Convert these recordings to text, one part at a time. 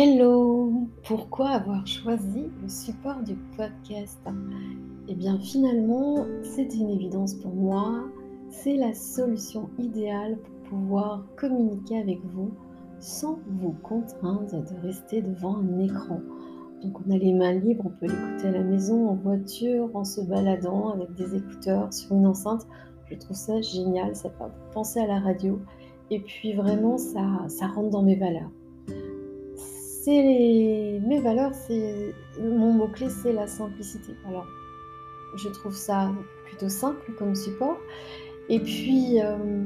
Hello Pourquoi avoir choisi le support du podcast? Eh bien finalement, c'est une évidence pour moi. C'est la solution idéale pour pouvoir communiquer avec vous sans vous contraindre de rester devant un écran. Donc on a les mains libres, on peut l'écouter à la maison, en voiture, en se baladant avec des écouteurs sur une enceinte. Je trouve ça génial, ça fait penser à la radio. Et puis vraiment, ça, ça rentre dans mes valeurs mes valeurs, c'est mon mot-clé, c'est la simplicité. Alors, je trouve ça plutôt simple comme support. Et puis, euh,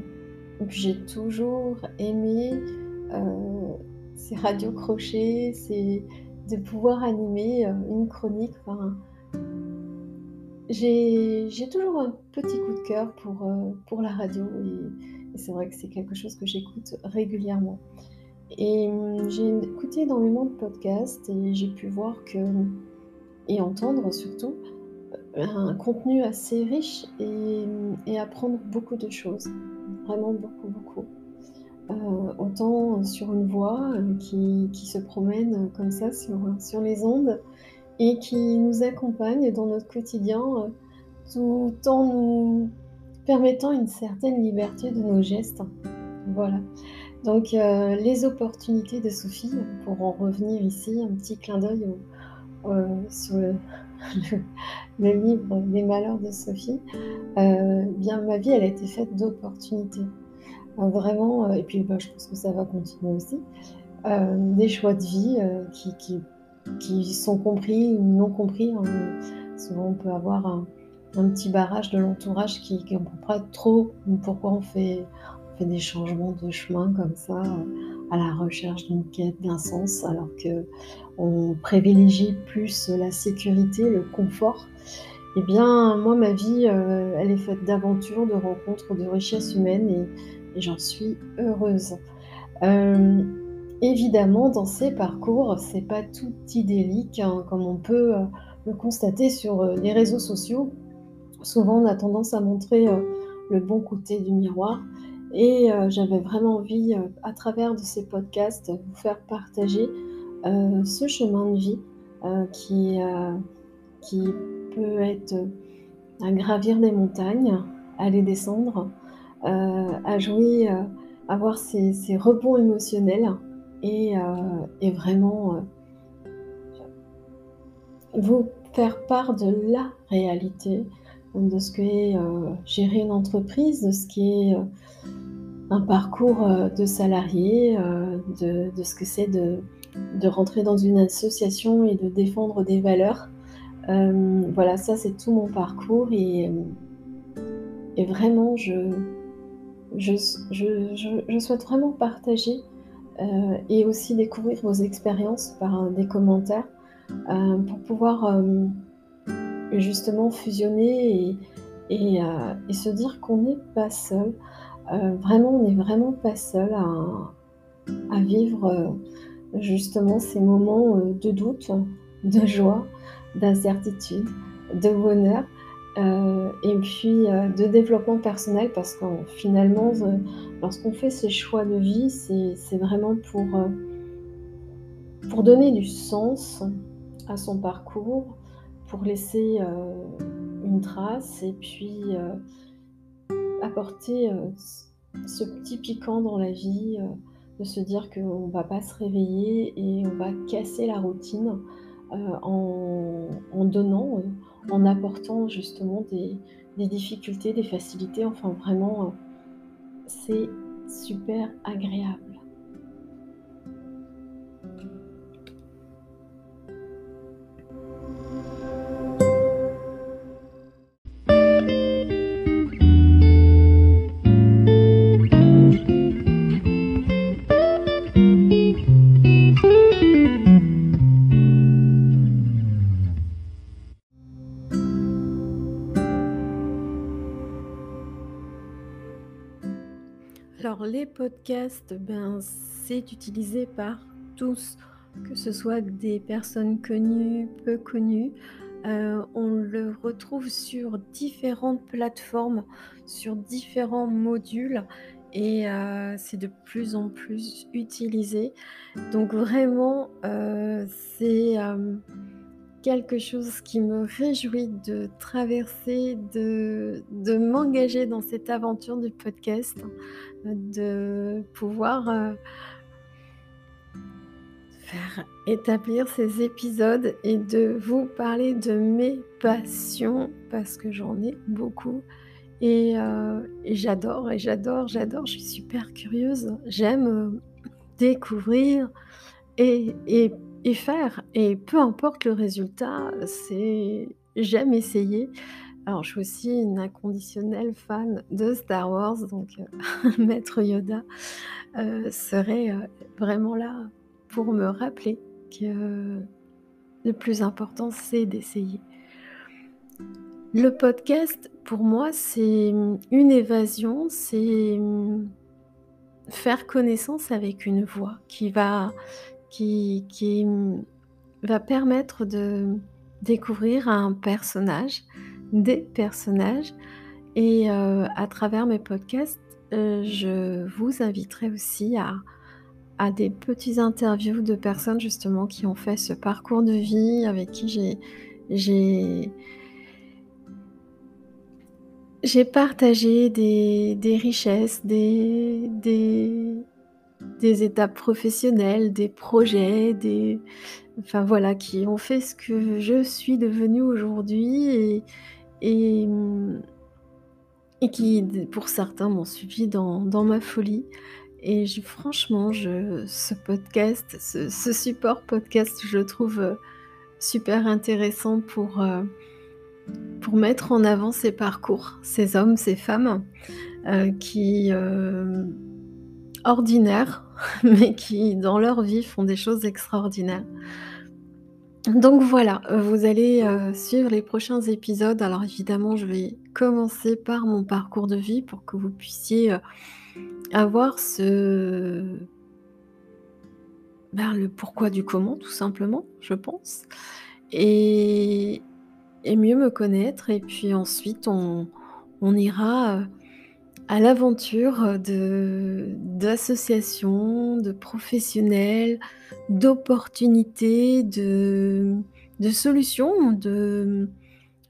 j'ai toujours aimé euh, ces radios crochets, c'est de pouvoir animer euh, une chronique. Enfin, j'ai toujours un petit coup de cœur pour, pour la radio et c'est vrai que c'est quelque chose que j'écoute régulièrement. Et hum, j'ai écouté énormément de podcasts et j'ai pu voir que, et entendre surtout, euh, un contenu assez riche et, apprendre beaucoup de choses. Vraiment beaucoup, beaucoup. Euh, autant sur une voix euh, qui, se promène comme ça sur, sur les ondes et qui nous accompagne dans notre quotidien tout en nous permettant une certaine liberté de nos gestes. Voilà. Donc euh, les opportunités de Sophie, pour en revenir ici, un petit clin d'œil sur le, livre Les malheurs de Sophie, euh, bien ma vie elle a été faite d'opportunités. Euh, vraiment, et puis bah, je pense que ça va continuer aussi, des choix de vie qui, sont compris ou non compris. Hein. Souvent on peut avoir un, petit barrage de l'entourage qui ne comprend trop pourquoi on fait, fait des changements de chemin comme ça à la recherche d'une quête d'un sens alors que on privilégie plus la sécurité, le confort. Eh bien, moi, ma vie, euh, elle est faite d'aventures, de rencontres, de richesses humaines et, j'en suis heureuse. Euh, évidemment, dans ces parcours, c'est pas tout idyllique hein, comme on peut euh, le constater sur les réseaux sociaux. Souvent, on a tendance à montrer le bon côté du miroir et euh, j'avais vraiment envie, euh, à travers de ces podcasts, vous faire partager euh, ce chemin de vie qui, qui peut être à gravir des montagnes, à les descendre, à jouer, avoir ces, ces rebonds émotionnels et, et vraiment vous faire part de la réalité, de ce qu'est gérer une entreprise, de ce qui est un parcours euh, de salarié, euh, de, ce que c'est de, rentrer dans une association et de défendre des valeurs. Euh, voilà, ça c'est tout mon parcours et, vraiment je, souhaite vraiment partager et aussi découvrir vos expériences par des commentaires pour pouvoir justement fusionner et, et se dire qu'on n'est pas seul. Euh, vraiment, on n'est vraiment pas seul à, vivre euh, justement ces moments euh, de doute, de joie, d'incertitude, de bonheur. et puis de développement personnel parce que finalement, lorsqu'on fait ces choix de vie, c'est vraiment pour donner du sens à son parcours, pour laisser une trace et puis apporter euh, ce petit piquant dans la vie, euh, de se dire qu'on ne va pas se réveiller et on va casser la routine euh, en, donnant, en apportant justement des, difficultés, des facilités. Enfin, vraiment, c'est super agréable. Podcasts, ben, c'est utilisé par tous, que ce soit des personnes connues, peu connues. Euh, on le retrouve sur différentes plateformes, sur différents modules. et c'est de plus en plus utilisé. Donc vraiment, c'est quelque chose qui me réjouit de traverser, de, m'engager dans cette aventure du podcast, de pouvoir faire établir ces épisodes et de vous parler de mes passions parce que j'en ai beaucoup. Et, j'adore, et j'adore, j'adore, je suis super curieuse. J'aime découvrir et, et faire. Et peu importe le résultat, c'est j'aime essayer. Alors, je suis aussi une inconditionnelle fan de Star Wars, donc euh, Maître Yoda euh, serait euh, vraiment là pour me rappeler que le plus important, c'est d'essayer. Le podcast, pour moi, c'est une évasion, c'est faire connaissance avec une voix qui va qui, va permettre de découvrir un personnage, des personnages. Et euh, à travers mes podcasts, euh, je vous inviterai aussi à, à des petits interviews de personnes justement qui ont fait ce parcours de vie, avec qui j'ai, j'ai, j'ai partagé des, des richesses, des, des, des étapes professionnelles, des projets, des enfin voilà, qui ont fait ce que je suis devenue aujourd'hui et qui, pour certains, m'ont suivi dans ma folie. Et franchement, je ce podcast, ce support podcast, je le trouve, euh, super intéressant pour, euh, pour mettre en avant ces parcours, ces hommes, ces femmes, euh, qui, ordinaires, mais qui, dans leur vie, font des choses extraordinaires. Donc voilà, euh, vous allez euh, suivre les prochains épisodes. Alors évidemment, je vais commencer par mon parcours de vie pour que vous puissiez euh, avoir ce... Ben, le pourquoi du comment, tout simplement, je pense. Et, et mieux me connaître. Et puis ensuite, on, on ira à l'aventure d'associations, de professionnels, d'opportunités, de, de solutions, de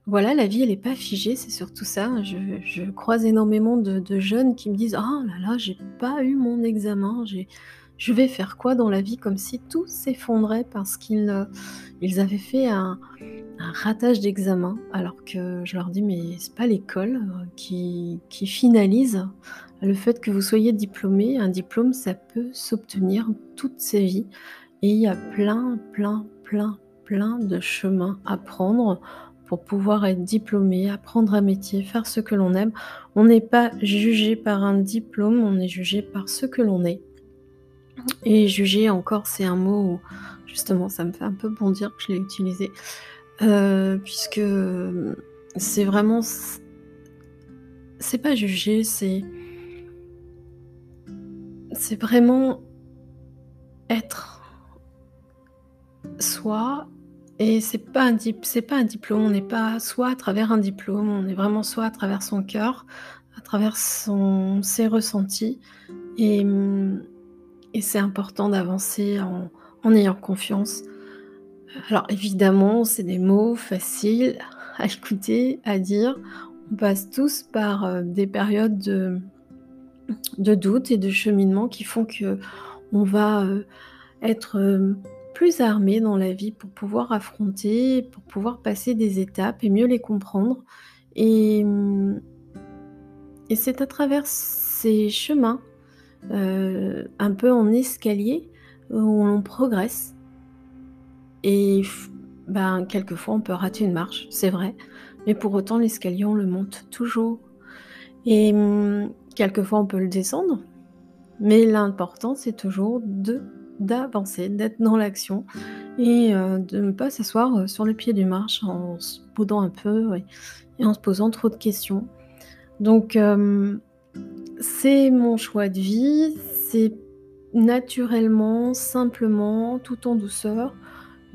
voilà, la vie elle n'est pas figée, c'est surtout ça. Je, croise énormément de, jeunes qui me disent ah là là, j'ai pas eu mon examen, je vais faire quoi dans la vie comme si tout s'effondrait parce qu'ils euh, avaient fait un, ratage d'examen, alors que je leur dis mais c'est pas l'école euh, qui, finalise le fait que vous soyez diplômé. Un diplôme, ça peut s'obtenir toute sa vie. Et il y a plein, plein, plein, plein de chemins à prendre pour pouvoir être diplômé, apprendre un métier, faire ce que l'on aime. On n'est pas jugé par un diplôme, on est jugé par ce que l'on est. Et juger encore, c'est un mot justement ça me fait un peu bondir que je l'ai utilisé. Euh, puisque c'est vraiment c'est pas juger, c'est c'est vraiment être soi et c'est pas un pas un diplôme, on n'est pas soit à travers un diplôme, on est vraiment soit à travers son cœur, à travers son ses ressentis et, et c'est important d'avancer en, ayant confiance alors évidemment, c'est des mots faciles à écouter, à dire. On passe tous par euh, des périodes de, doute et de cheminement qui font que on va euh, être euh, plus armé dans la vie pour pouvoir affronter, pour pouvoir passer des étapes et mieux les comprendre. Et c'est à travers ces chemins, un peu en escalier, où on progresse et ben, quelquefois, on peut rater une marche, c'est vrai. Mais pour autant, l'escalier, on le monte toujours. Et hum, quelquefois, on peut le descendre. Mais l'important, c'est toujours de d'avancer, d'être dans l'action et euh, de ne pas s'asseoir euh, sur le pied du marche en se boudant un peu et en se posant trop de questions. Donc, hum, c'est mon choix de vie, c'est naturellement, simplement, tout en douceur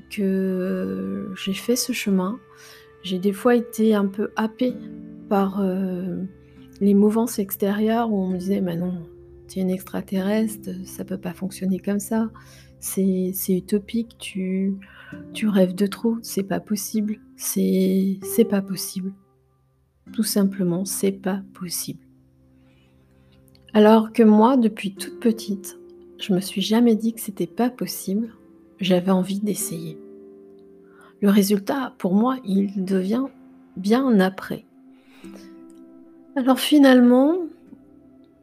que j'ai fait ce chemin. J'ai des fois été un peu happée par euh, les mouvances extérieures où on me disait, mais non, tu une extraterrestre, ça peut pas fonctionner comme ça, c'est utopique, tu rêves de trop, c'est pas possible, c'est pas possible. Tout simplement, c'est pas possible. Alors que moi, depuis toute petite, je me suis jamais dit que c'était pas possible, j'avais envie d'essayer. Le résultat, pour moi, il devient bien après. Alors finalement,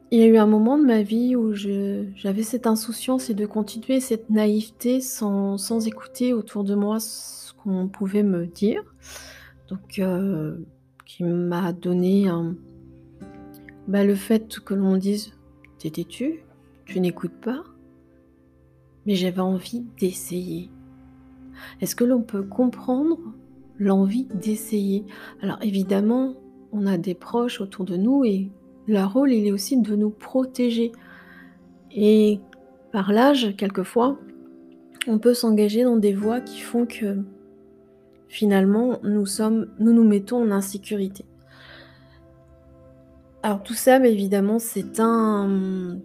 il y a eu un moment de ma vie où j'avais cette insouciance et de continuer cette naïveté sans, écouter autour de moi ce qu'on pouvait me dire. Donc, euh, qui m'a donné un, bah, le fait que l'on dise T'es têtu, tu n'écoutes pas? Mais j'avais envie d'essayer. Est-ce que l'on peut comprendre l'envie d'essayer? Alors évidemment, on a des proches autour de nous et leur rôle, il est aussi de nous protéger. Et par l'âge, quelquefois, on peut s'engager dans des voies qui font que finalement, nous, nous mettons en insécurité. Alors tout ça, évidemment, c'est un,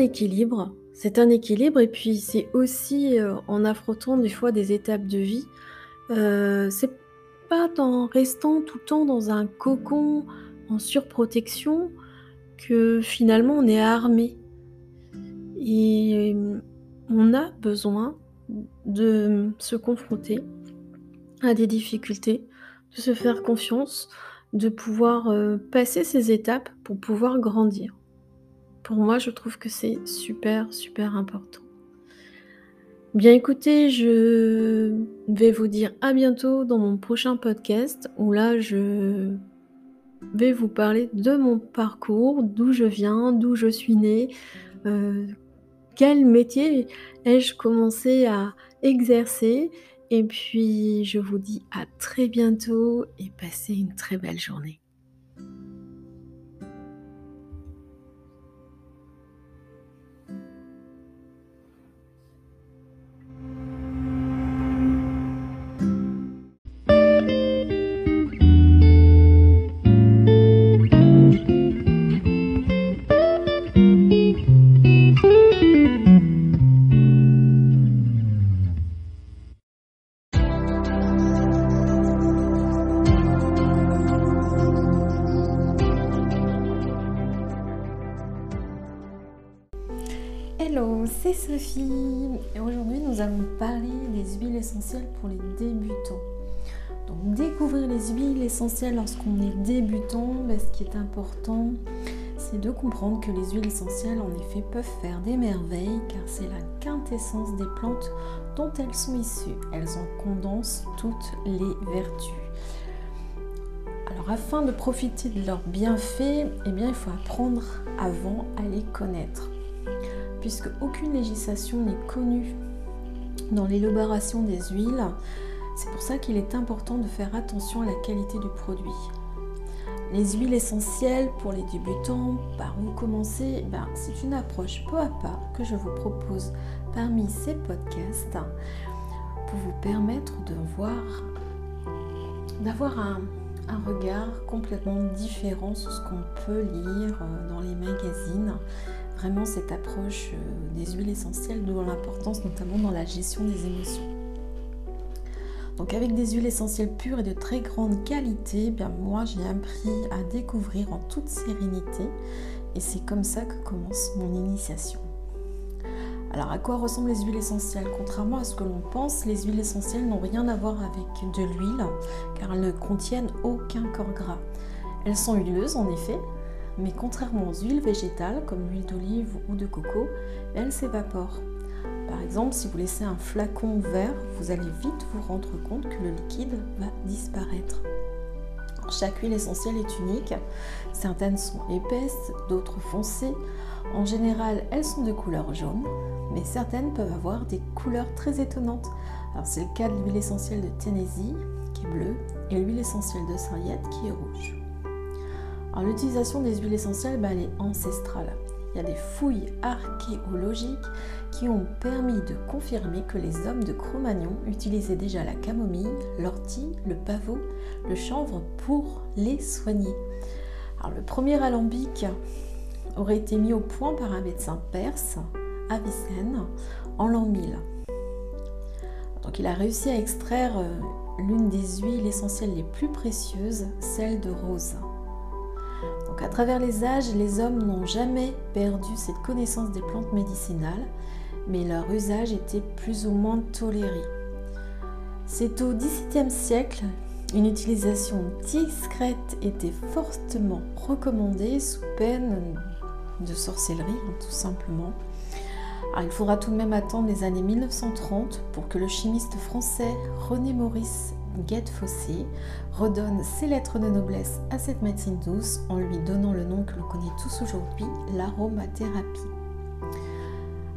équilibre. C'est un équilibre et puis c'est aussi euh, en affrontant des fois des étapes de vie. Euh, c'est pas en restant tout le temps dans un cocon en surprotection que finalement on est armé. Et on a besoin de se confronter à des difficultés, de se faire confiance, de pouvoir euh, passer ces étapes pour pouvoir grandir. Pour moi, je trouve que c'est super, super important. Bien écoutez, je vais vous dire à bientôt dans mon prochain podcast où là je vais vous parler de mon parcours, d'où je viens, d'où je suis née, euh, quel métier ai-je commencé à exercer et puis, je vous dis à très bientôt et passez une très belle journée. Pour les débutants. Donc découvrir les huiles essentielles lorsqu'on est débutant, ben, ce qui est important, c'est de comprendre que les huiles essentielles en effet peuvent faire des merveilles car c'est la quintessence des plantes dont elles sont issues. Elles en condensent toutes les vertus. Alors afin de profiter de leurs bienfaits, eh il faut apprendre avant à les connaître puisque aucune législation n'est connue dans l'élaboration des huiles. C'est pour ça qu'il est important de faire attention à la qualité du produit. Les huiles essentielles pour les débutants, par où commencer? Ben, C'est une approche peu à pas que je vous propose parmi ces podcasts pour vous permettre de voir, d'avoir un, un regard complètement différent sur ce qu'on peut lire euh, dans les magazines cette approche euh, des huiles essentielles, dont l'importance notamment dans la gestion des émotions. Donc avec des huiles essentielles pures et de très grande qualité, eh bien moi j'ai appris à découvrir en toute sérénité et c'est comme ça que commence mon initiation. Alors à quoi ressemblent les huiles essentielles? Contrairement à ce que l'on pense, les huiles essentielles n'ont rien à voir avec de l'huile car elles ne contiennent aucun corps gras. Elles sont huileuses en effet, mais contrairement aux huiles végétales comme l'huile d'olive ou de coco, elles s'évaporent. Par exemple, si vous laissez un flacon vert, vous allez vite vous rendre compte que le liquide va disparaître. Chaque huile essentielle est unique, certaines sont épaisses, d'autres foncées. En général, elles sont de couleur jaune, mais certaines peuvent avoir des couleurs très étonnantes. C'est le cas de l'huile essentielle de Tennessee qui est bleue et l'huile essentielle de Sarriette qui est rouge. L'utilisation des huiles essentielles, bah, elle est ancestrale. Il y a des fouilles archéologiques qui ont permis de confirmer que les hommes de Cro-Magnon utilisaient déjà la camomille, l'ortie, le pavot, le chanvre pour les soigner. Le premier alambic aurait été mis au point par un médecin perse, Avicenne, en l'an 1000. Donc il a réussi à extraire euh, l'une des huiles essentielles les plus précieuses, celle de rose. Donc à travers les âges, les hommes n'ont jamais perdu cette connaissance des plantes médicinales, mais leur usage était plus ou moins toléré. C'est au XVIIe siècle une utilisation discrète était fortement recommandée sous peine de sorcellerie, hein, tout simplement. il faudra tout de même attendre les années 1930 pour que le chimiste français René Maurice Guette-Fossé redonne ses lettres de noblesse à cette médecine douce en lui donnant le nom que l'on connaît tous aujourd'hui, l'aromathérapie.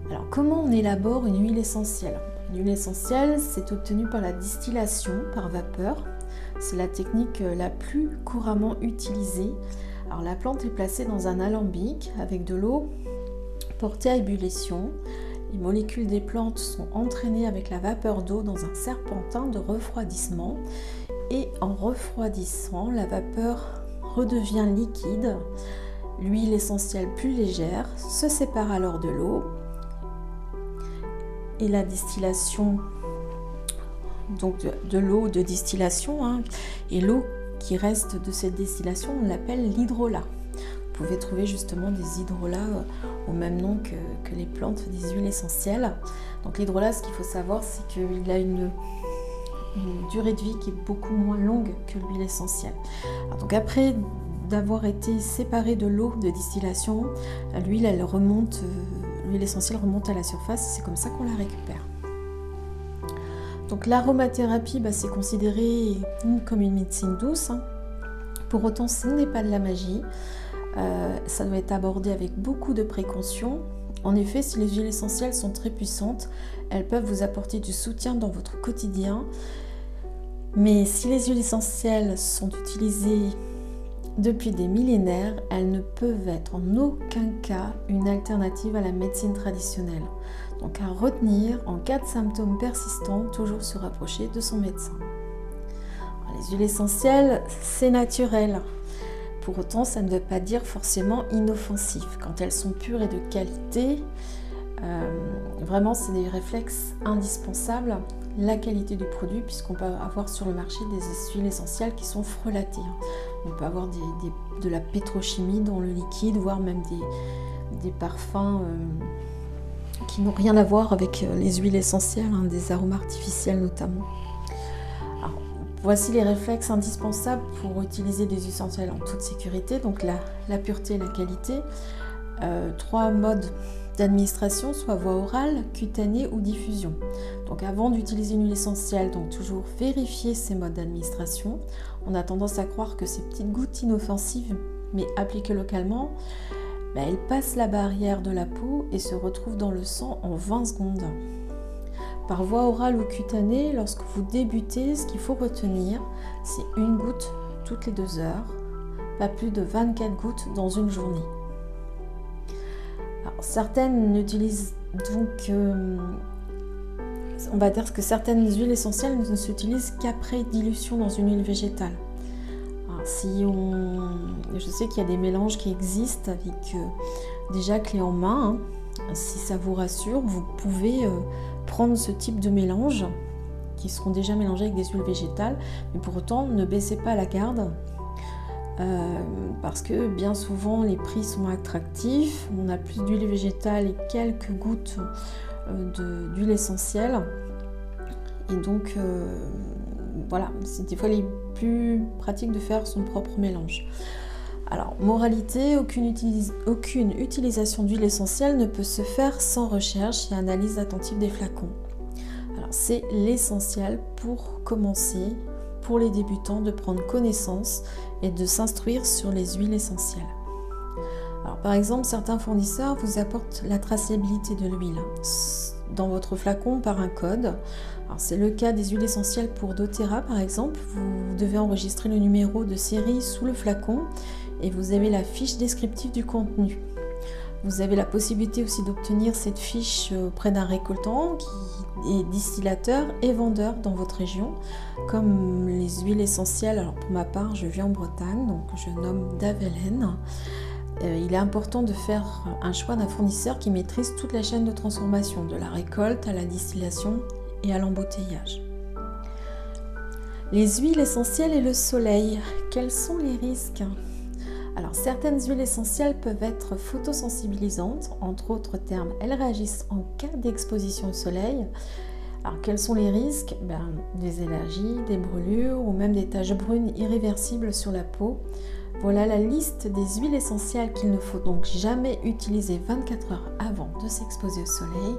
Alors comment on élabore une huile essentielle? Une huile essentielle, c'est obtenu par la distillation par vapeur c'est la technique euh, la plus couramment utilisée. Alors la plante est placée dans un alambic avec de l'eau portée à ébullition. Les molécules des plantes sont entraînées avec la vapeur d'eau dans un serpentin de refroidissement et en refroidissant, la vapeur redevient liquide. L'huile essentielle plus légère se sépare alors de l'eau et la distillation donc de, l'eau de distillation. Hein. et l'eau qui reste de cette distillation, on l'appelle l'hydrolat. Vous pouvez trouver justement des hydrolats euh, au même nom que, les plantes des huiles essentielles. Donc l'hydrolat, ce qu'il faut savoir, c'est qu'il a une, durée de vie qui est beaucoup moins longue que l'huile essentielle. donc après d'avoir été séparée de l'eau de distillation, l'huile elle remonte, euh, l'huile essentielle remonte à la surface, c'est comme ça qu'on la récupère. Donc l'aromathérapie, bah, c'est considéré comme une médecine douce. Hein. Pour autant, ce n'est pas de la magie. Euh, ça doit être abordé avec beaucoup de précaution. En effet, si les huiles essentielles sont très puissantes, elles peuvent vous apporter du soutien dans votre quotidien. Mais si les huiles essentielles sont utilisées depuis des millénaires, elles ne peuvent être en aucun cas une alternative à la médecine traditionnelle. Donc à retenir, en cas de symptômes persistants, toujours se rapprocher de son médecin. les huiles essentielles, c'est naturel. Pour autant, ça ne veut pas dire forcément inoffensif. Quand elles sont pures et de qualité, euh, vraiment, c'est des réflexes indispensables. La qualité du produit, puisqu'on peut avoir sur le marché des huiles essentielles qui sont frelatées. On peut avoir de la pétrochimie dans le liquide, voire même des, parfums. Euh, qui n'ont rien à voir avec euh, les huiles essentielles, hein, des arômes artificiels notamment. Voici les réflexes indispensables pour utiliser des huiles essentielles en toute sécurité, donc la, pureté et la qualité. Euh, trois modes d'administration, soit voie orale, cutanée ou diffusion. Donc avant d'utiliser une huile essentielle, donc toujours vérifier ces modes d'administration. On a tendance à croire que ces petites gouttes inoffensives, mais appliquées localement, bah, elle passe la barrière de la peau et se retrouve dans le sang en 20 secondes. Par voie orale ou cutanée, lorsque vous débutez, ce qu'il faut retenir, c'est une goutte toutes les deux heures, pas plus de 24 gouttes dans une journée. certaines n'utilisent donc, euh, on va dire que certaines huiles essentielles ne s'utilisent qu'après dilution dans une huile végétale. Si on... Je sais qu'il y a des mélanges qui existent avec euh, déjà clé en main. Hein. Si ça vous rassure, vous pouvez euh, prendre ce type de mélange qui seront déjà mélangés avec des huiles végétales, mais pour autant ne baissez pas la garde euh, parce que bien souvent les prix sont attractifs, on a plus d'huile végétale et quelques gouttes d'huile essentielle. Et donc voilà, c'est des fois les plus pratique de faire son propre mélange. Alors, moralité, aucune, utilisation d'huile essentielle ne peut se faire sans recherche et analyse attentive des flacons. Alors, c'est l'essentiel pour commencer, pour les débutants, de prendre connaissance et de s'instruire sur les huiles essentielles. Alors, par exemple, certains fournisseurs vous apportent la traçabilité de l'huile dans votre flacon par un code. C'est le cas des huiles essentielles pour doTERRA par exemple. Vous devez enregistrer le numéro de série sous le flacon et vous avez la fiche descriptive du contenu. Vous avez la possibilité aussi d'obtenir cette fiche auprès d'un récoltant qui est distillateur et vendeur dans votre région, comme les huiles essentielles. Alors pour ma part, je vis en Bretagne, donc je nomme Davelen. euh, il est important de faire un choix d'un fournisseur qui maîtrise toute la chaîne de transformation, de la récolte à la distillation et à l'embouteillage. Les huiles essentielles et le soleil, quels sont les risques? Alors certaines huiles essentielles peuvent être photosensibilisantes, entre autres termes, elles réagissent en cas d'exposition au soleil. Alors quels sont les risques? Ben, Des allergies, des brûlures ou même des taches brunes irréversibles sur la peau. Voilà la liste des huiles essentielles qu'il ne faut donc jamais utiliser 24 heures avant de s'exposer au soleil,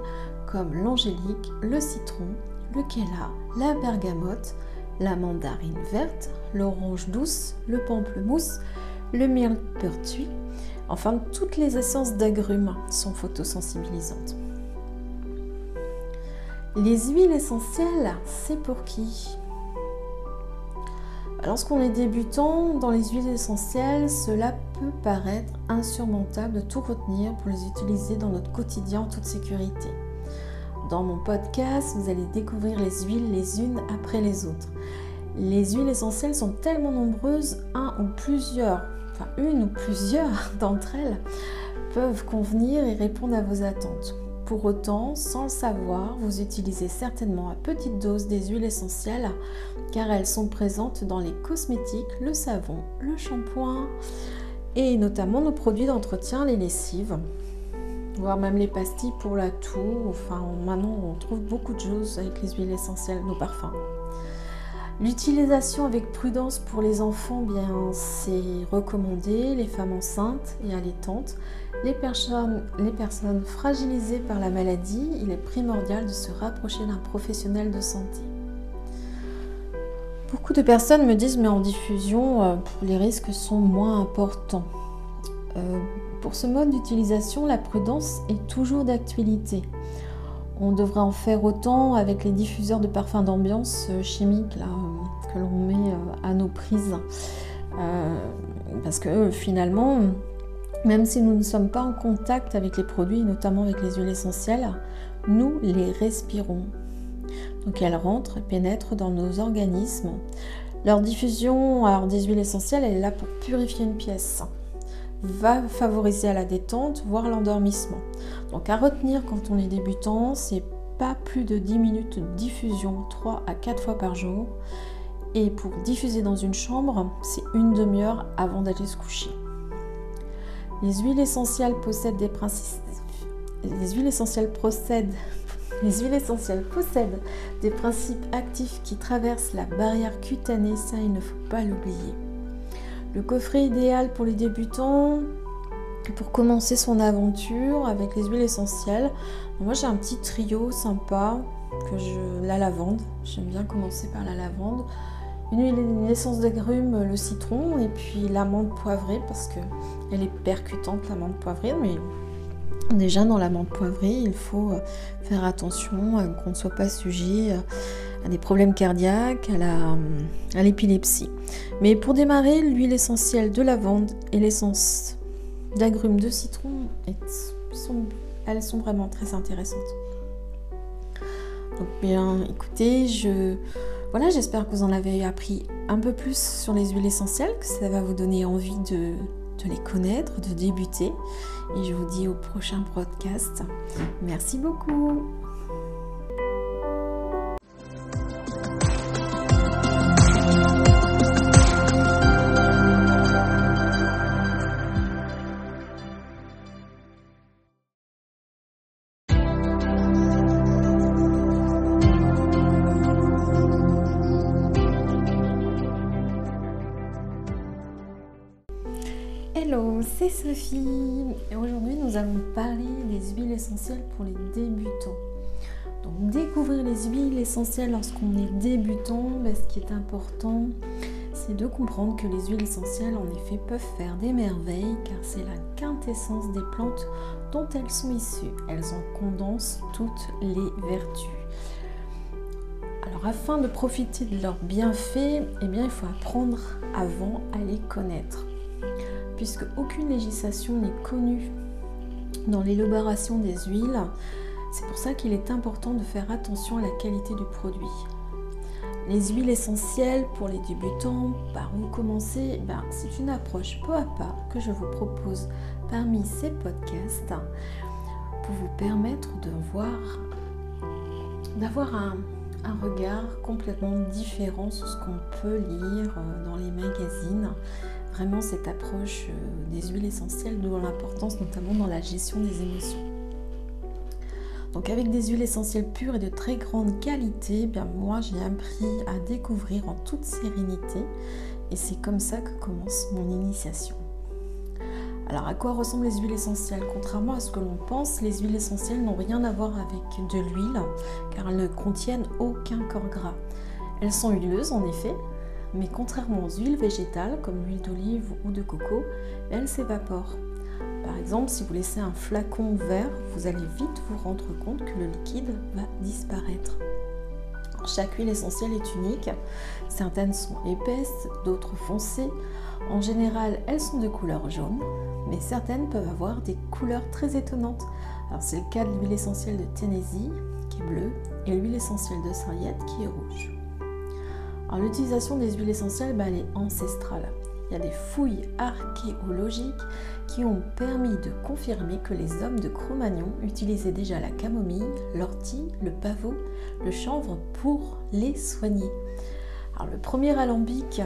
comme l'angélique, le citron, le kéla, la bergamote, la mandarine verte, l'orange douce, le pamplemousse, le myrtille, enfin toutes les essences d'agrumes sont photosensibilisantes. Les huiles essentielles, c'est pour qui? Lorsqu'on est débutant dans les huiles essentielles, cela peut paraître insurmontable de tout retenir pour les utiliser dans notre quotidien en toute sécurité. Dans mon podcast, vous allez découvrir les huiles les unes après les autres. Les huiles essentielles sont tellement nombreuses, un ou plusieurs enfin une ou plusieurs d'entre elles, peuvent convenir et répondre à vos attentes. Pour autant, sans le savoir, vous utilisez certainement à petite dose des huiles essentielles car elles sont présentes dans les cosmétiques, le savon, le shampoing et notamment nos produits d'entretien, les lessives, voire même les pastilles pour la toux. Enfin, maintenant, on trouve beaucoup de choses avec les huiles essentielles, nos parfums. L'utilisation avec prudence pour les enfants, bien, c'est recommandé, les femmes enceintes et allaitantes. Les personnes, les personnes fragilisées par la maladie, il est primordial de se rapprocher d'un professionnel de santé. Beaucoup de personnes me disent mais en diffusion, euh, les risques sont moins importants. Euh, pour ce mode d'utilisation, la prudence est toujours d'actualité. On devrait en faire autant avec les diffuseurs de parfums d'ambiance euh, chimiques là, euh, que l'on met euh, à nos prises. parce que finalement, même si nous ne sommes pas en contact avec les produits, notamment avec les huiles essentielles, nous les respirons. Donc elles rentrent et pénètrent dans nos organismes. Leur diffusion alors, des huiles essentielles, elle est là pour purifier une pièce va favoriser à la détente, voire l'endormissement. Donc à retenir quand on est débutant, c'est pas plus de 10 minutes de diffusion 3 à 4 fois par jour. Et pour diffuser dans une chambre, c'est une demi-heure avant d'aller se coucher. Les huiles essentielles possèdent des principes. Possèdent des principes actifs qui traversent la barrière cutanée, ça il ne faut pas l'oublier. Le coffret idéal pour les débutants, pour commencer son aventure avec les huiles essentielles. Moi j'ai un petit trio sympa que je la lavande. J'aime bien commencer par la lavande. Une huile, essence d'agrumes, le citron et puis l'amande poivrée parce que elle est percutante l'amande poivrée. Mais déjà dans l'amande poivrée, il faut faire attention qu'on ne soit pas sujet à des problèmes cardiaques, à l'épilepsie. Mais pour démarrer, l'huile essentielle de lavande et l'essence d'agrumes de citron, elles sont vraiment très intéressantes. Donc bien, écoutez, je voilà, j'espère que vous en avez appris un peu plus sur les huiles essentielles, que ça va vous donner envie de, de les connaître, de débuter. Et je vous dis au prochain podcast. Merci beaucoup. Et aujourd'hui nous allons parler des huiles essentielles pour les débutants. Donc découvrir les huiles essentielles lorsqu'on est débutant, ben, ce qui est important, c'est de comprendre que les huiles essentielles en effet peuvent faire des merveilles car c'est la quintessence des plantes dont elles sont issues. Elles en condensent toutes les vertus. Alors afin de profiter de leurs bienfaits, eh bien, il faut apprendre avant à les connaître puisque aucune législation n'est connue dans l'élaboration des huiles. C'est pour ça qu'il est important de faire attention à la qualité du produit. les huiles essentielles pour les débutants, par où commencer? Ben, C'est une approche peu à pas que je vous propose parmi ces podcasts pour vous permettre d'avoir un, un regard complètement différent sur ce qu'on peut lire euh, dans les magazines. Vraiment cette approche euh, des huiles essentielles dont l'importance notamment dans la gestion des émotions. Donc avec des huiles essentielles pures et de très grande qualité, eh bien moi j'ai appris à découvrir en toute sérénité et c'est comme ça que commence mon initiation. Alors à quoi ressemblent les huiles essentielles? Contrairement à ce que l'on pense, les huiles essentielles n'ont rien à voir avec de l'huile car elles ne contiennent aucun corps gras. Elles sont huileuses en effet, mais contrairement aux huiles végétales comme l'huile d'olive ou de coco, elles s'évaporent. Par exemple, si vous laissez un flacon vert, vous allez vite vous rendre compte que le liquide va disparaître. Chaque huile essentielle est unique. Certaines sont épaisses, d'autres foncées. En général, elles sont de couleur jaune, mais certaines peuvent avoir des couleurs très étonnantes. Alors c'est le cas de l'huile essentielle de Tennessee qui est bleue et l'huile essentielle de Sarriette qui est rouge. L'utilisation des huiles essentielles, ben, elle est ancestrale. Il y a des fouilles archéologiques qui ont permis de confirmer que les hommes de Cro-Magnon utilisaient déjà la camomille, l'ortie, le pavot, le chanvre pour les soigner. Le premier alambic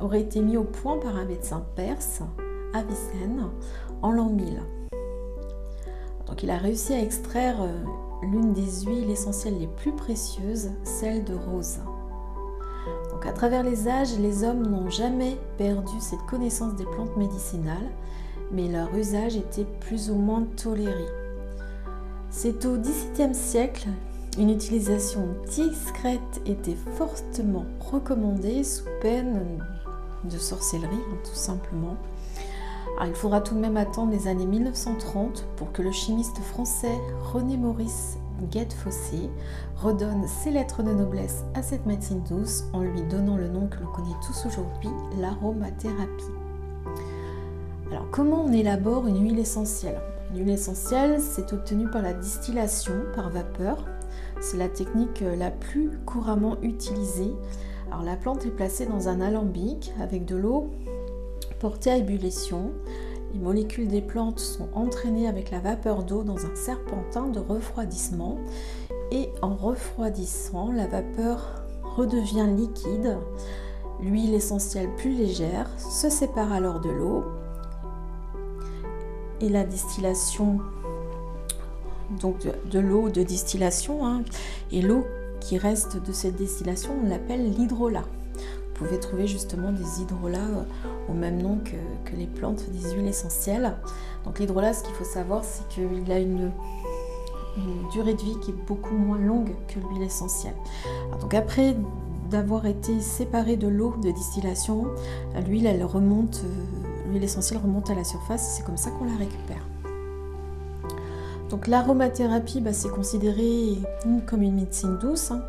aurait été mis au point par un médecin perse, Avicenne, en l'an 1000. Donc il a réussi à extraire euh, l'une des huiles essentielles les plus précieuses, celle de rose. À travers les âges, les hommes n'ont jamais perdu cette connaissance des plantes médicinales, mais leur usage était plus ou moins toléré. C'est au XVIIe siècle une utilisation discrète était fortement recommandée sous peine de sorcellerie, hein, tout simplement. il faudra tout de même attendre les années 1930 pour que le chimiste français René Maurice Guette-Fossé redonne ses lettres de noblesse à cette médecine douce en lui donnant le nom que l'on connaît tous aujourd'hui, l'aromathérapie. Alors comment on élabore une huile essentielle? Une huile essentielle, c'est obtenu par la distillation par vapeur. C'est la technique la plus couramment utilisée. Alors la plante est placée dans un alambic avec de l'eau portée à ébullition les molécules des plantes sont entraînées avec la vapeur d'eau dans un serpentin de refroidissement et en refroidissant, la vapeur redevient liquide. L'huile essentielle plus légère se sépare alors de l'eau et la distillation donc de, l'eau de distillation hein, et l'eau qui reste de cette distillation on l'appelle l'hydrolat. Vous pouvez trouver justement des hydrolats euh, au même nom que, les plantes des huiles essentielles. Donc l'hydrolat, ce qu'il faut savoir, c'est qu'il a une, durée de vie qui est beaucoup moins longue que l'huile essentielle. donc après d'avoir été séparée de l'eau de distillation, euh, l'huile essentielle remonte à la surface, c'est comme ça qu'on la récupère. Donc l'aromathérapie, bah, c'est considéré comme une médecine douce. Hein.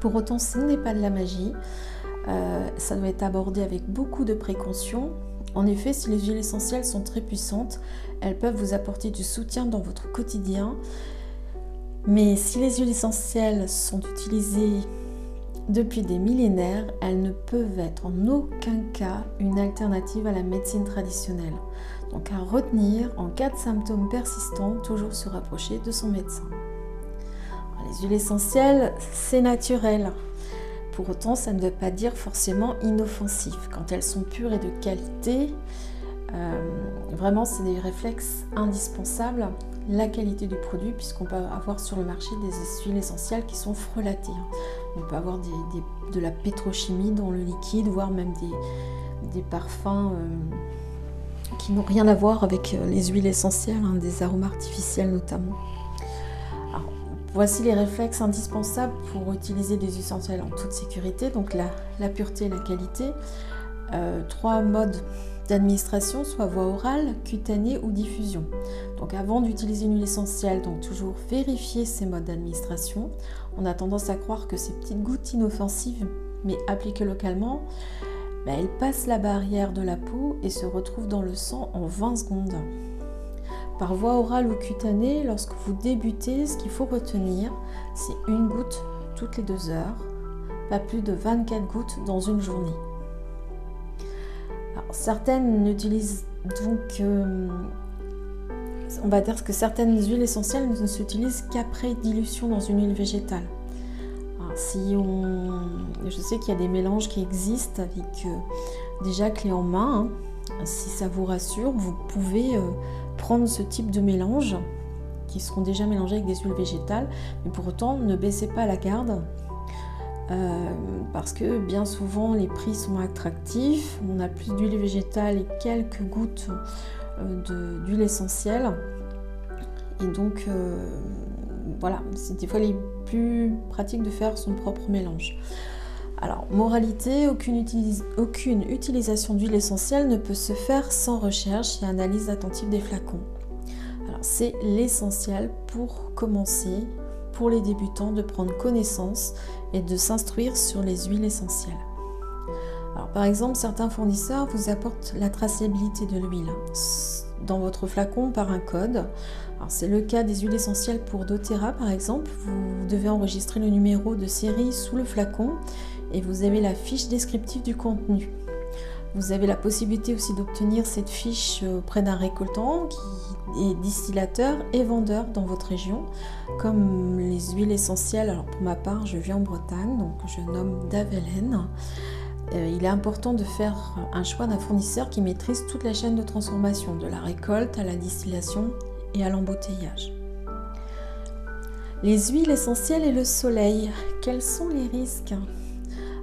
Pour autant, ce n'est pas de la magie. Euh, ça doit être abordé avec beaucoup de précaution. En effet, si les huiles essentielles sont très puissantes, elles peuvent vous apporter du soutien dans votre quotidien. Mais si les huiles essentielles sont utilisées depuis des millénaires, elles ne peuvent être en aucun cas une alternative à la médecine traditionnelle. Donc à retenir, en cas de symptômes persistants, toujours se rapprocher de son médecin. les huiles essentielles, c'est naturel. Pour autant, ça ne veut pas dire forcément inoffensif. Quand elles sont pures et de qualité, euh, vraiment, c'est des réflexes indispensables. La qualité du produit, puisqu'on peut avoir sur le marché des huiles essentielles qui sont frelatées. On peut avoir de la pétrochimie dans le liquide, voire même des, parfums euh, qui n'ont rien à voir avec euh, les huiles essentielles, hein, des arômes artificiels notamment. Voici les réflexes indispensables pour utiliser des huiles essentielles en toute sécurité, donc la, pureté et la qualité. Euh, trois modes d'administration, soit voie orale, cutanée ou diffusion. Donc avant d'utiliser une huile essentielle, donc toujours vérifier ces modes d'administration. On a tendance à croire que ces petites gouttes inoffensives, mais appliquées localement, ben, elles passent la barrière de la peau et se retrouvent dans le sang en 20 secondes. Par voie orale ou cutanée, lorsque vous débutez, ce qu'il faut retenir, c'est une goutte toutes les deux heures, pas plus de 24 gouttes dans une journée. certaines n'utilisent donc, euh, on va dire que certaines huiles essentielles ne s'utilisent qu'après dilution dans une huile végétale. si on, je sais qu'il y a des mélanges qui existent avec euh, déjà clé en main. Hein. Si ça vous rassure, vous pouvez euh, prendre ce type de mélange qui seront déjà mélangés avec des huiles végétales, mais pour autant ne baissez pas la garde euh, parce que bien souvent les prix sont attractifs, on a plus d'huile végétale et quelques gouttes euh, d'huile essentielle. Et donc euh, voilà, c'est des fois les plus pratiques de faire son propre mélange. Alors, moralité, aucune, utilisation d'huile essentielle ne peut se faire sans recherche et analyse attentive des flacons. Alors, c'est l'essentiel pour commencer pour les débutants de prendre connaissance et de s'instruire sur les huiles essentielles. Alors, par exemple, certains fournisseurs vous apportent la traçabilité de l'huile dans votre flacon par un code. C'est le cas des huiles essentielles pour doTERRA par exemple. Vous devez enregistrer le numéro de série sous le flacon et vous avez la fiche descriptive du contenu. Vous avez la possibilité aussi d'obtenir cette fiche auprès d'un récoltant qui est distillateur et vendeur dans votre région, comme les huiles essentielles. Alors pour ma part, je vis en Bretagne, donc je nomme Davelen. Euh, il est important de faire un choix d'un fournisseur qui maîtrise toute la chaîne de transformation, de la récolte à la distillation et à l'embouteillage. Les huiles essentielles et le soleil, quels sont les risques?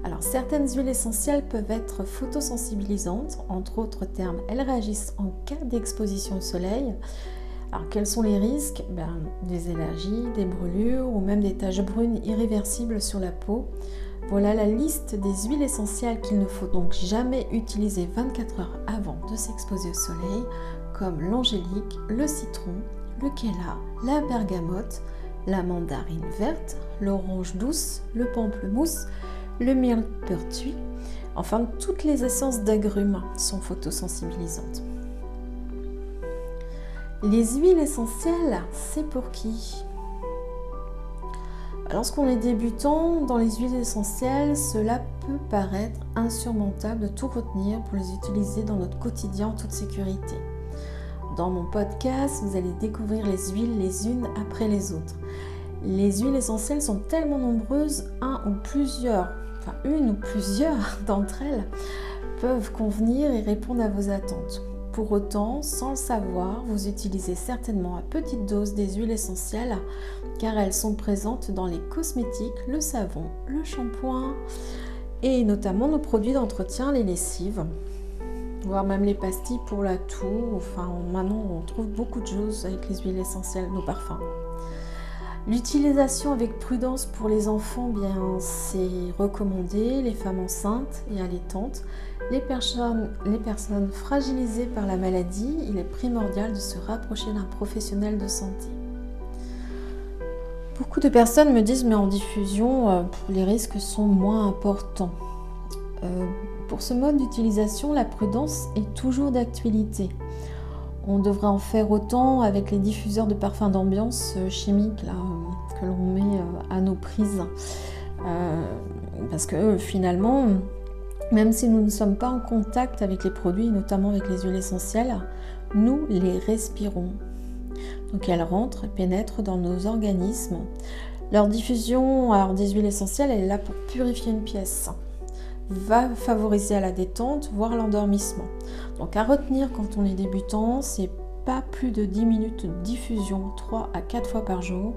Alors certaines huiles essentielles peuvent être photosensibilisantes, entre autres termes, elles réagissent en cas d'exposition au soleil. Alors quels sont les risques? Ben, Des allergies, des brûlures ou même des taches brunes irréversibles sur la peau. Voilà la liste des huiles essentielles qu'il ne faut donc jamais utiliser 24 heures avant de s'exposer au soleil, comme l'angélique, le citron, le kéla, la bergamote, la mandarine verte, l'orange douce, le pamplemousse, le myrtille, enfin toutes les essences d'agrumes sont photosensibilisantes. Les huiles essentielles, c'est pour qui? Lorsqu'on est débutant dans les huiles essentielles, cela peut paraître insurmontable de tout retenir pour les utiliser dans notre quotidien en toute sécurité. Dans mon podcast, vous allez découvrir les huiles les unes après les autres. Les huiles essentielles sont tellement nombreuses, un ou plusieurs enfin une ou plusieurs d'entre elles, peuvent convenir et répondre à vos attentes. Pour autant, sans le savoir, vous utilisez certainement à petite dose des huiles essentielles car elles sont présentes dans les cosmétiques, le savon, le shampoing et notamment nos produits d'entretien, les lessives, voire même les pastilles pour la toux. Enfin, maintenant, on trouve beaucoup de choses avec les huiles essentielles, nos parfums. L'utilisation avec prudence pour les enfants, bien c'est recommandé, les femmes enceintes et allaitantes, les personnes, fragilisées par la maladie, il est primordial de se rapprocher d'un professionnel de santé. Beaucoup de personnes me disent mais en diffusion euh, les risques sont moins importants. Euh, pour ce mode d'utilisation, la prudence est toujours d'actualité. On devrait en faire autant avec les diffuseurs de parfums d'ambiance euh, chimiques là, euh, que l'on met euh, à nos prises. parce que finalement, même si nous ne sommes pas en contact avec les produits, notamment avec les huiles essentielles, nous les respirons. Donc elles rentrent et pénètrent dans nos organismes. Leur diffusion alors, des huiles essentielles, elle est là pour purifier une pièce va favoriser à la détente, voire l'endormissement. Donc à retenir quand on est débutant, c'est pas plus de 10 minutes de diffusion 3 à 4 fois par jour.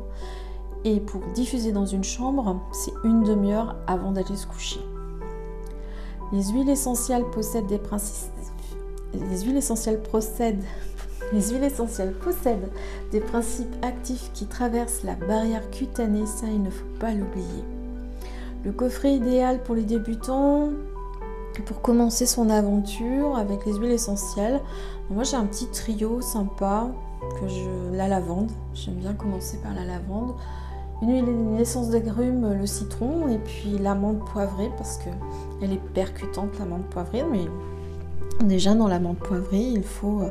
Et pour diffuser dans une chambre, c'est une demi-heure avant d'aller se coucher. Les huiles essentielles possèdent des principes. Actifs qui traversent la barrière cutanée, ça il ne faut pas l'oublier. Le coffret idéal pour les débutants, pour commencer son aventure avec les huiles essentielles. Moi j'ai un petit trio sympa que je la lavande. J'aime bien commencer par la lavande. Une huile, une essence d'agrumes, le citron et puis l'amande poivrée parce que elle est percutante l'amande poivrée. Mais déjà dans l'amande poivrée, il faut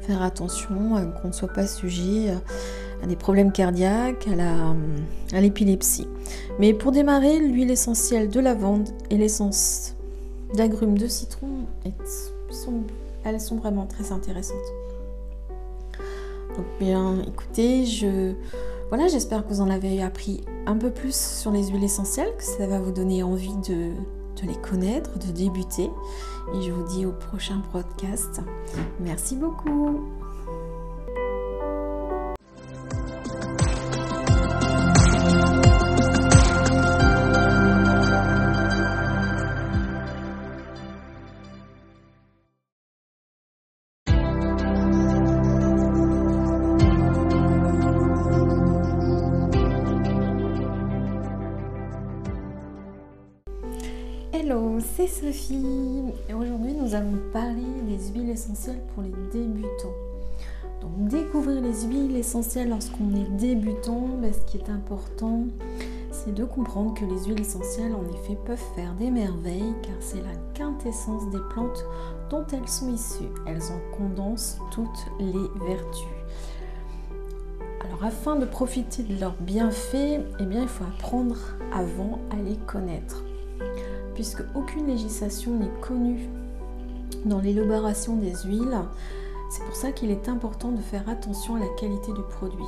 faire attention qu'on ne soit pas sujet à des problèmes cardiaques, à l'épilepsie. Mais pour démarrer, l'huile essentielle de lavande et l'essence d'agrumes de citron, elles sont vraiment très intéressantes. Donc bien, écoutez, voilà, j'espère que vous en avez appris un peu plus sur les huiles essentielles, que ça va vous donner envie de, de les connaître, de débuter. Et je vous dis au prochain podcast. Merci beaucoup. Sophie et aujourd'hui nous allons parler des huiles essentielles pour les débutants. Donc découvrir les huiles essentielles lorsqu'on est débutant, ben, ce qui est important, c'est de comprendre que les huiles essentielles en effet peuvent faire des merveilles car c'est la quintessence des plantes dont elles sont issues. Elles en condensent toutes les vertus. Alors afin de profiter de leurs bienfaits, eh bien, il faut apprendre avant à les connaître puisque aucune législation n'est connue dans l'élaboration des huiles. C'est pour ça qu'il est important de faire attention à la qualité du produit.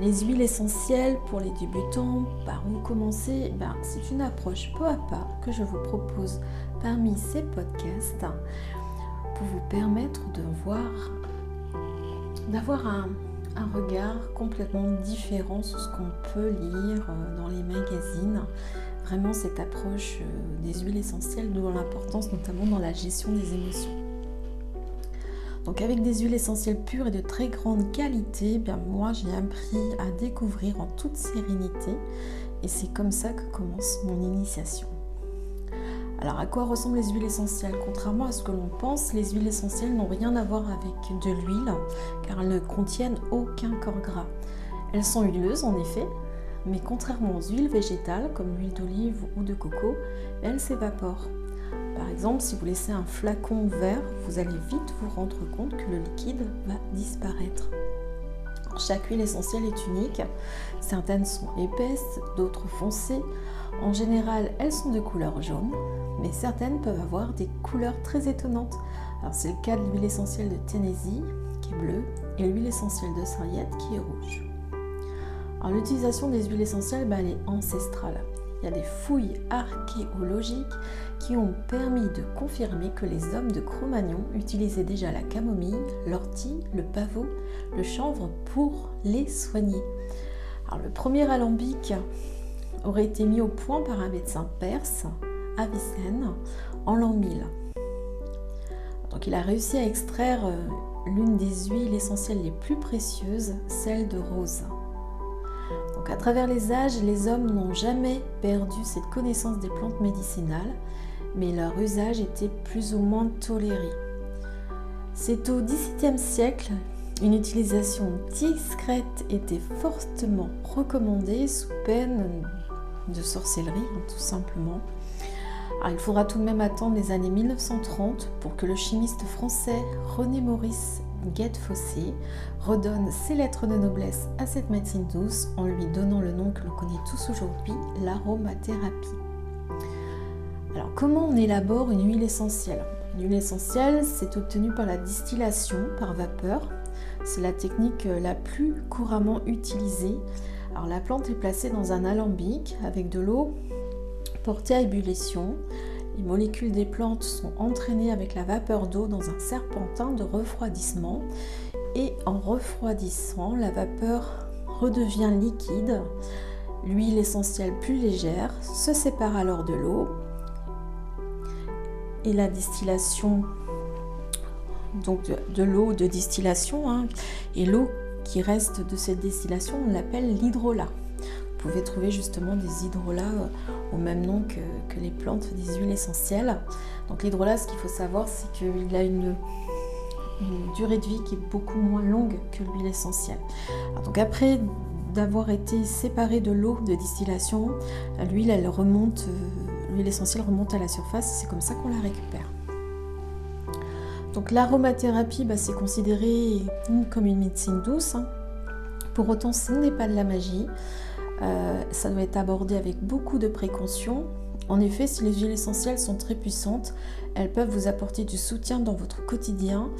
Les huiles essentielles pour les débutants, par où commencer? Ben, C'est une approche peu à pas que je vous propose parmi ces podcasts pour vous permettre de voir, d'avoir un, regard complètement différent sur ce qu'on peut lire dans les magazines vraiment cette approche euh, des huiles essentielles, dont l'importance notamment dans la gestion des émotions. Donc avec des huiles essentielles pures et de très grande qualité, eh bien moi j'ai appris à découvrir en toute sérénité et c'est comme ça que commence mon initiation. Alors à quoi ressemblent les huiles essentielles? Contrairement à ce que l'on pense, les huiles essentielles n'ont rien à voir avec de l'huile car elles ne contiennent aucun corps gras. Elles sont huileuses en effet, mais contrairement aux huiles végétales comme l'huile d'olive ou de coco, elles s'évaporent. Par exemple, si vous laissez un flacon vert, vous allez vite vous rendre compte que le liquide va disparaître. Chaque huile essentielle est unique. Certaines sont épaisses, d'autres foncées. En général, elles sont de couleur jaune, mais certaines peuvent avoir des couleurs très étonnantes. C'est le cas de l'huile essentielle de Tennessee qui est bleue et l'huile essentielle de Sarriette qui est rouge l'utilisation des huiles essentielles, bah, elle est ancestrale. Il y a des fouilles archéologiques qui ont permis de confirmer que les hommes de Cro-Magnon utilisaient déjà la camomille, l'ortie, le pavot, le chanvre pour les soigner. Le premier alambic aurait été mis au point par un médecin perse, Avicenne, en l'an 1000. Donc il a réussi à extraire euh, l'une des huiles essentielles les plus précieuses, celle de rose. Donc à travers les âges, les hommes n'ont jamais perdu cette connaissance des plantes médicinales, mais leur usage était plus ou moins toléré. C'est au XVIIe siècle, une utilisation discrète était fortement recommandée sous peine de sorcellerie, tout simplement. il faudra tout de même attendre les années 1930 pour que le chimiste français René Maurice Guette-Fossé redonne ses lettres de noblesse à cette médecine douce en lui donnant le nom que l'on connaît tous aujourd'hui, l'aromathérapie. Alors comment on élabore une huile essentielle? Une huile essentielle, c'est obtenu par la distillation par vapeur. C'est la technique la plus couramment utilisée. Alors la plante est placée dans un alambic avec de l'eau portée à ébullition les molécules des plantes sont entraînées avec la vapeur d'eau dans un serpentin de refroidissement et en refroidissant, la vapeur redevient liquide. L'huile essentielle plus légère se sépare alors de l'eau et la distillation, donc de, l'eau de distillation, hein, et l'eau qui reste de cette distillation, on l'appelle l'hydrolat. Vous pouvez trouver justement des hydrolats euh, même nom que, les plantes des huiles essentielles. Donc l'hydrolat, ce qu'il faut savoir, c'est qu'il a une, durée de vie qui est beaucoup moins longue que l'huile essentielle. donc après d'avoir été séparée de l'eau de distillation, l'huile elle remonte, euh, l'huile essentielle remonte à la surface, c'est comme ça qu'on la récupère. Donc l'aromathérapie, bah, c'est considéré comme une médecine douce. Hein Pour autant, ce n'est pas de la magie. Euh, ça doit être abordé avec beaucoup de précaution. En effet, si les huiles essentielles sont très puissantes, elles peuvent vous apporter du soutien dans votre quotidien.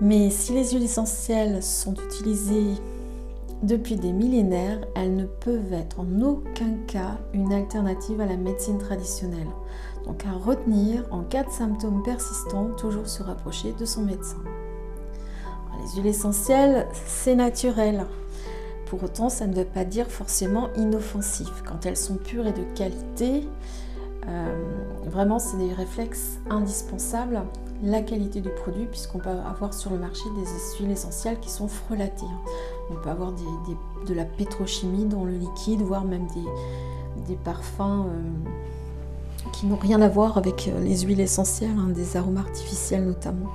Mais si les huiles essentielles sont utilisées depuis des millénaires, elles ne peuvent être en aucun cas une alternative à la médecine traditionnelle. Donc à retenir, en cas de symptômes persistants, toujours se rapprocher de son médecin. Les huiles essentielles, c'est naturel. Pour autant, ça ne veut pas dire forcément inoffensif. Quand elles sont pures et de qualité, euh, vraiment, c'est des réflexes indispensables. La qualité du produit, puisqu'on peut avoir sur le marché des huiles essentielles qui sont frelatées. On peut avoir de la pétrochimie dans le liquide, voire même des, parfums euh, qui n'ont rien à voir avec euh, les huiles essentielles, hein, des arômes artificiels notamment.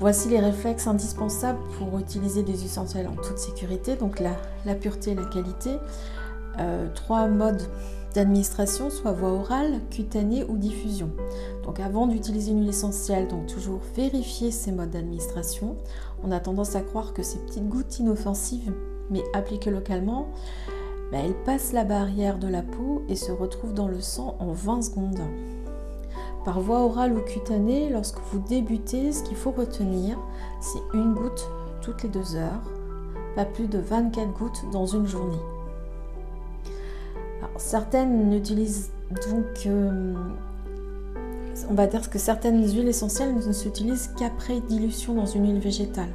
Voici les réflexes indispensables pour utiliser des huiles essentielles en toute sécurité, donc la, pureté et la qualité. Euh, trois modes d'administration, soit voie orale, cutanée ou diffusion. Donc avant d'utiliser une huile essentielle, donc toujours vérifier ces modes d'administration. On a tendance à croire que ces petites gouttes inoffensives, mais appliquées localement, ben, elles passent la barrière de la peau et se retrouvent dans le sang en 20 secondes. Par voie orale ou cutanée, lorsque vous débutez, ce qu'il faut retenir, c'est une goutte toutes les deux heures, pas plus de 24 gouttes dans une journée. certaines n'utilisent donc, euh, on va dire que certaines huiles essentielles ne s'utilisent qu'après dilution dans une huile végétale.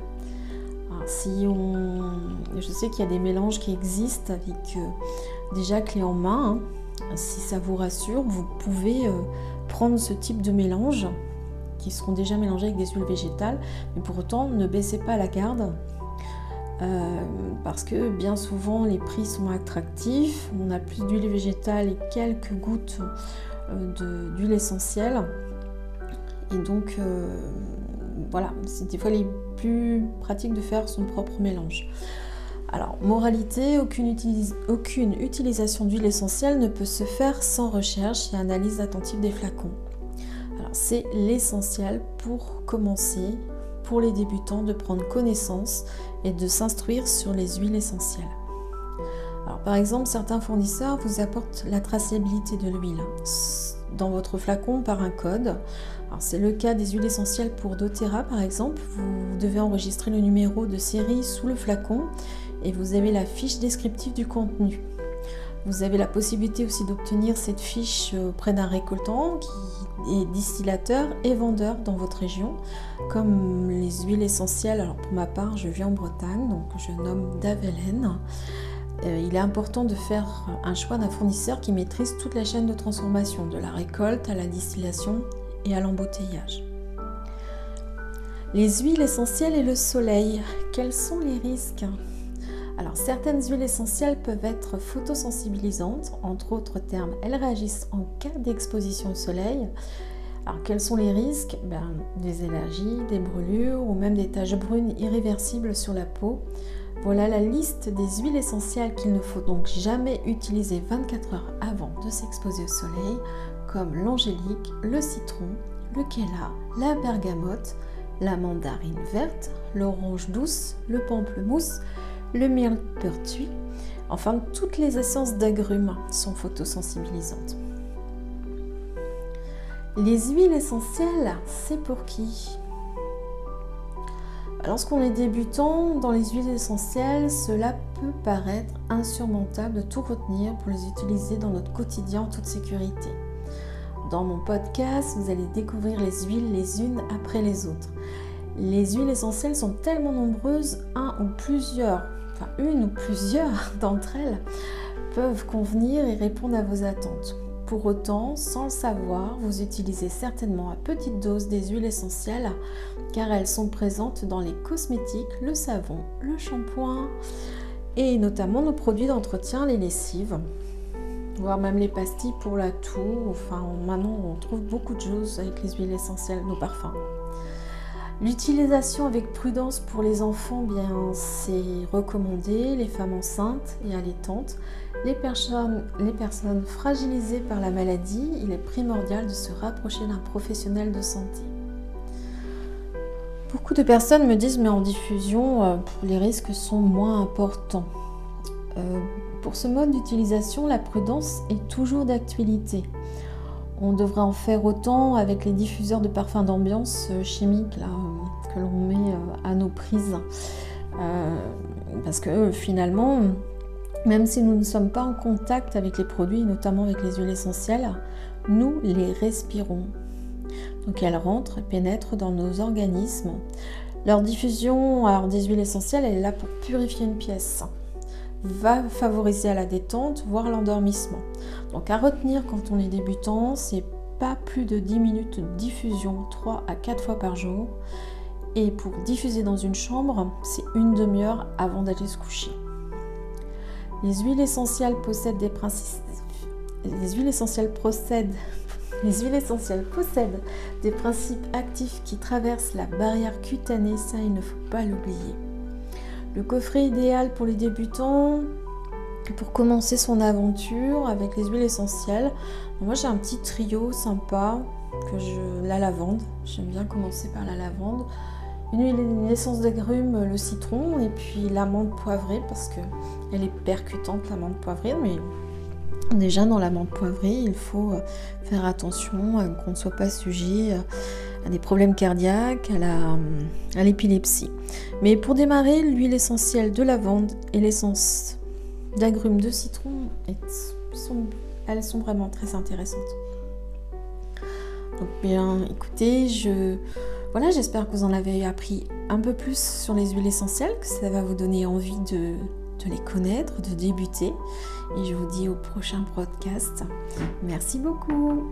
si on, je sais qu'il y a des mélanges qui existent avec euh, déjà clé en main. Hein. Si ça vous rassure, vous pouvez euh, prendre ce type de mélange qui seront déjà mélangés avec des huiles végétales, mais pour autant ne baissez pas la garde euh, parce que bien souvent les prix sont attractifs, on a plus d'huile végétale et quelques gouttes euh, d'huile essentielle et donc euh, voilà, c'est des fois les plus pratique de faire son propre mélange. Alors, moralité, aucune, utilisation d'huile essentielle ne peut se faire sans recherche et analyse attentive des flacons. Alors, c'est l'essentiel pour commencer, pour les débutants, de prendre connaissance et de s'instruire sur les huiles essentielles. Par exemple, certains fournisseurs vous apportent la traçabilité de l'huile dans votre flacon par un code. C'est le cas des huiles essentielles pour doTERRA par exemple. Vous devez enregistrer le numéro de série sous le flacon et vous avez la fiche descriptive du contenu. Vous avez la possibilité aussi d'obtenir cette fiche auprès d'un récoltant qui est distillateur et vendeur dans votre région, comme les huiles essentielles. Alors pour ma part, je vis en Bretagne, donc je nomme Davelen. Euh, il est important de faire un choix d'un fournisseur qui maîtrise toute la chaîne de transformation, de la récolte à la distillation et à l'embouteillage. Les huiles essentielles et le soleil, quels sont les risques? Alors certaines huiles essentielles peuvent être photosensibilisantes, entre autres termes, elles réagissent en cas d'exposition au soleil. Alors quels sont les risques? Ben, Des allergies, des brûlures ou même des taches brunes irréversibles sur la peau. Voilà la liste des huiles essentielles qu'il ne faut donc jamais utiliser 24 heures avant de s'exposer au soleil, comme l'angélique, le citron, le kéla, la bergamote, la mandarine verte, l'orange douce, le pamplemousse, le myrtille, enfin toutes les essences d'agrumes sont photosensibilisantes. Les huiles essentielles, c'est pour qui? Lorsqu'on est débutant dans les huiles essentielles, cela peut paraître insurmontable de tout retenir pour les utiliser dans notre quotidien en toute sécurité. Dans mon podcast, vous allez découvrir les huiles les unes après les autres. Les huiles essentielles sont tellement nombreuses, un ou plusieurs enfin une ou plusieurs d'entre elles, peuvent convenir et répondre à vos attentes. Pour autant, sans le savoir, vous utilisez certainement à petite dose des huiles essentielles car elles sont présentes dans les cosmétiques, le savon, le shampoing et notamment nos produits d'entretien, les lessives, voire même les pastilles pour la toux. Enfin, maintenant, on trouve beaucoup de choses avec les huiles essentielles, nos parfums. L'utilisation avec prudence pour les enfants, bien c'est recommandé, les femmes enceintes et allaitantes, les personnes, fragilisées par la maladie, il est primordial de se rapprocher d'un professionnel de santé. Beaucoup de personnes me disent mais en diffusion, euh, les risques sont moins importants. Euh, pour ce mode d'utilisation, la prudence est toujours d'actualité. On devrait en faire autant avec les diffuseurs de parfums d'ambiance euh, chimiques que l'on met à nos prises. parce que finalement, même si nous ne sommes pas en contact avec les produits, notamment avec les huiles essentielles, nous les respirons. Donc elles rentrent et pénètrent dans nos organismes. Leur diffusion alors, des huiles essentielles, elle est là pour purifier une pièce, va favoriser la détente, voire l'endormissement. Donc à retenir quand on est débutant, c'est pas plus de 10 minutes de diffusion 3 à 4 fois par jour. Et pour diffuser dans une chambre, c'est une demi-heure avant d'aller se coucher. Les huiles essentielles possèdent des principes. Les huiles essentielles possèdent des principes actifs qui traversent la barrière cutanée, ça il ne faut pas l'oublier. Le coffret idéal pour les débutants, pour commencer son aventure avec les huiles essentielles. Moi j'ai un petit trio sympa que je la lavande. J'aime bien commencer par la lavande. Une huile, une essence d'agrumes, le citron et puis l'amande poivrée parce que elle est percutante l'amande poivrée mais Déjà dans la menthe poivrée, il faut euh, faire attention euh, qu'on ne soit pas sujet euh, à des problèmes cardiaques, à l'épilepsie. Mais pour démarrer, l'huile essentielle de lavande et l'essence d'agrumes de citron, elles sont vraiment très intéressantes. Donc bien, écoutez, voilà, j'espère que vous en avez appris un peu plus sur les huiles essentielles, que ça va vous donner envie de de les connaître, de débuter. Et je vous dis au prochain podcast. Merci beaucoup.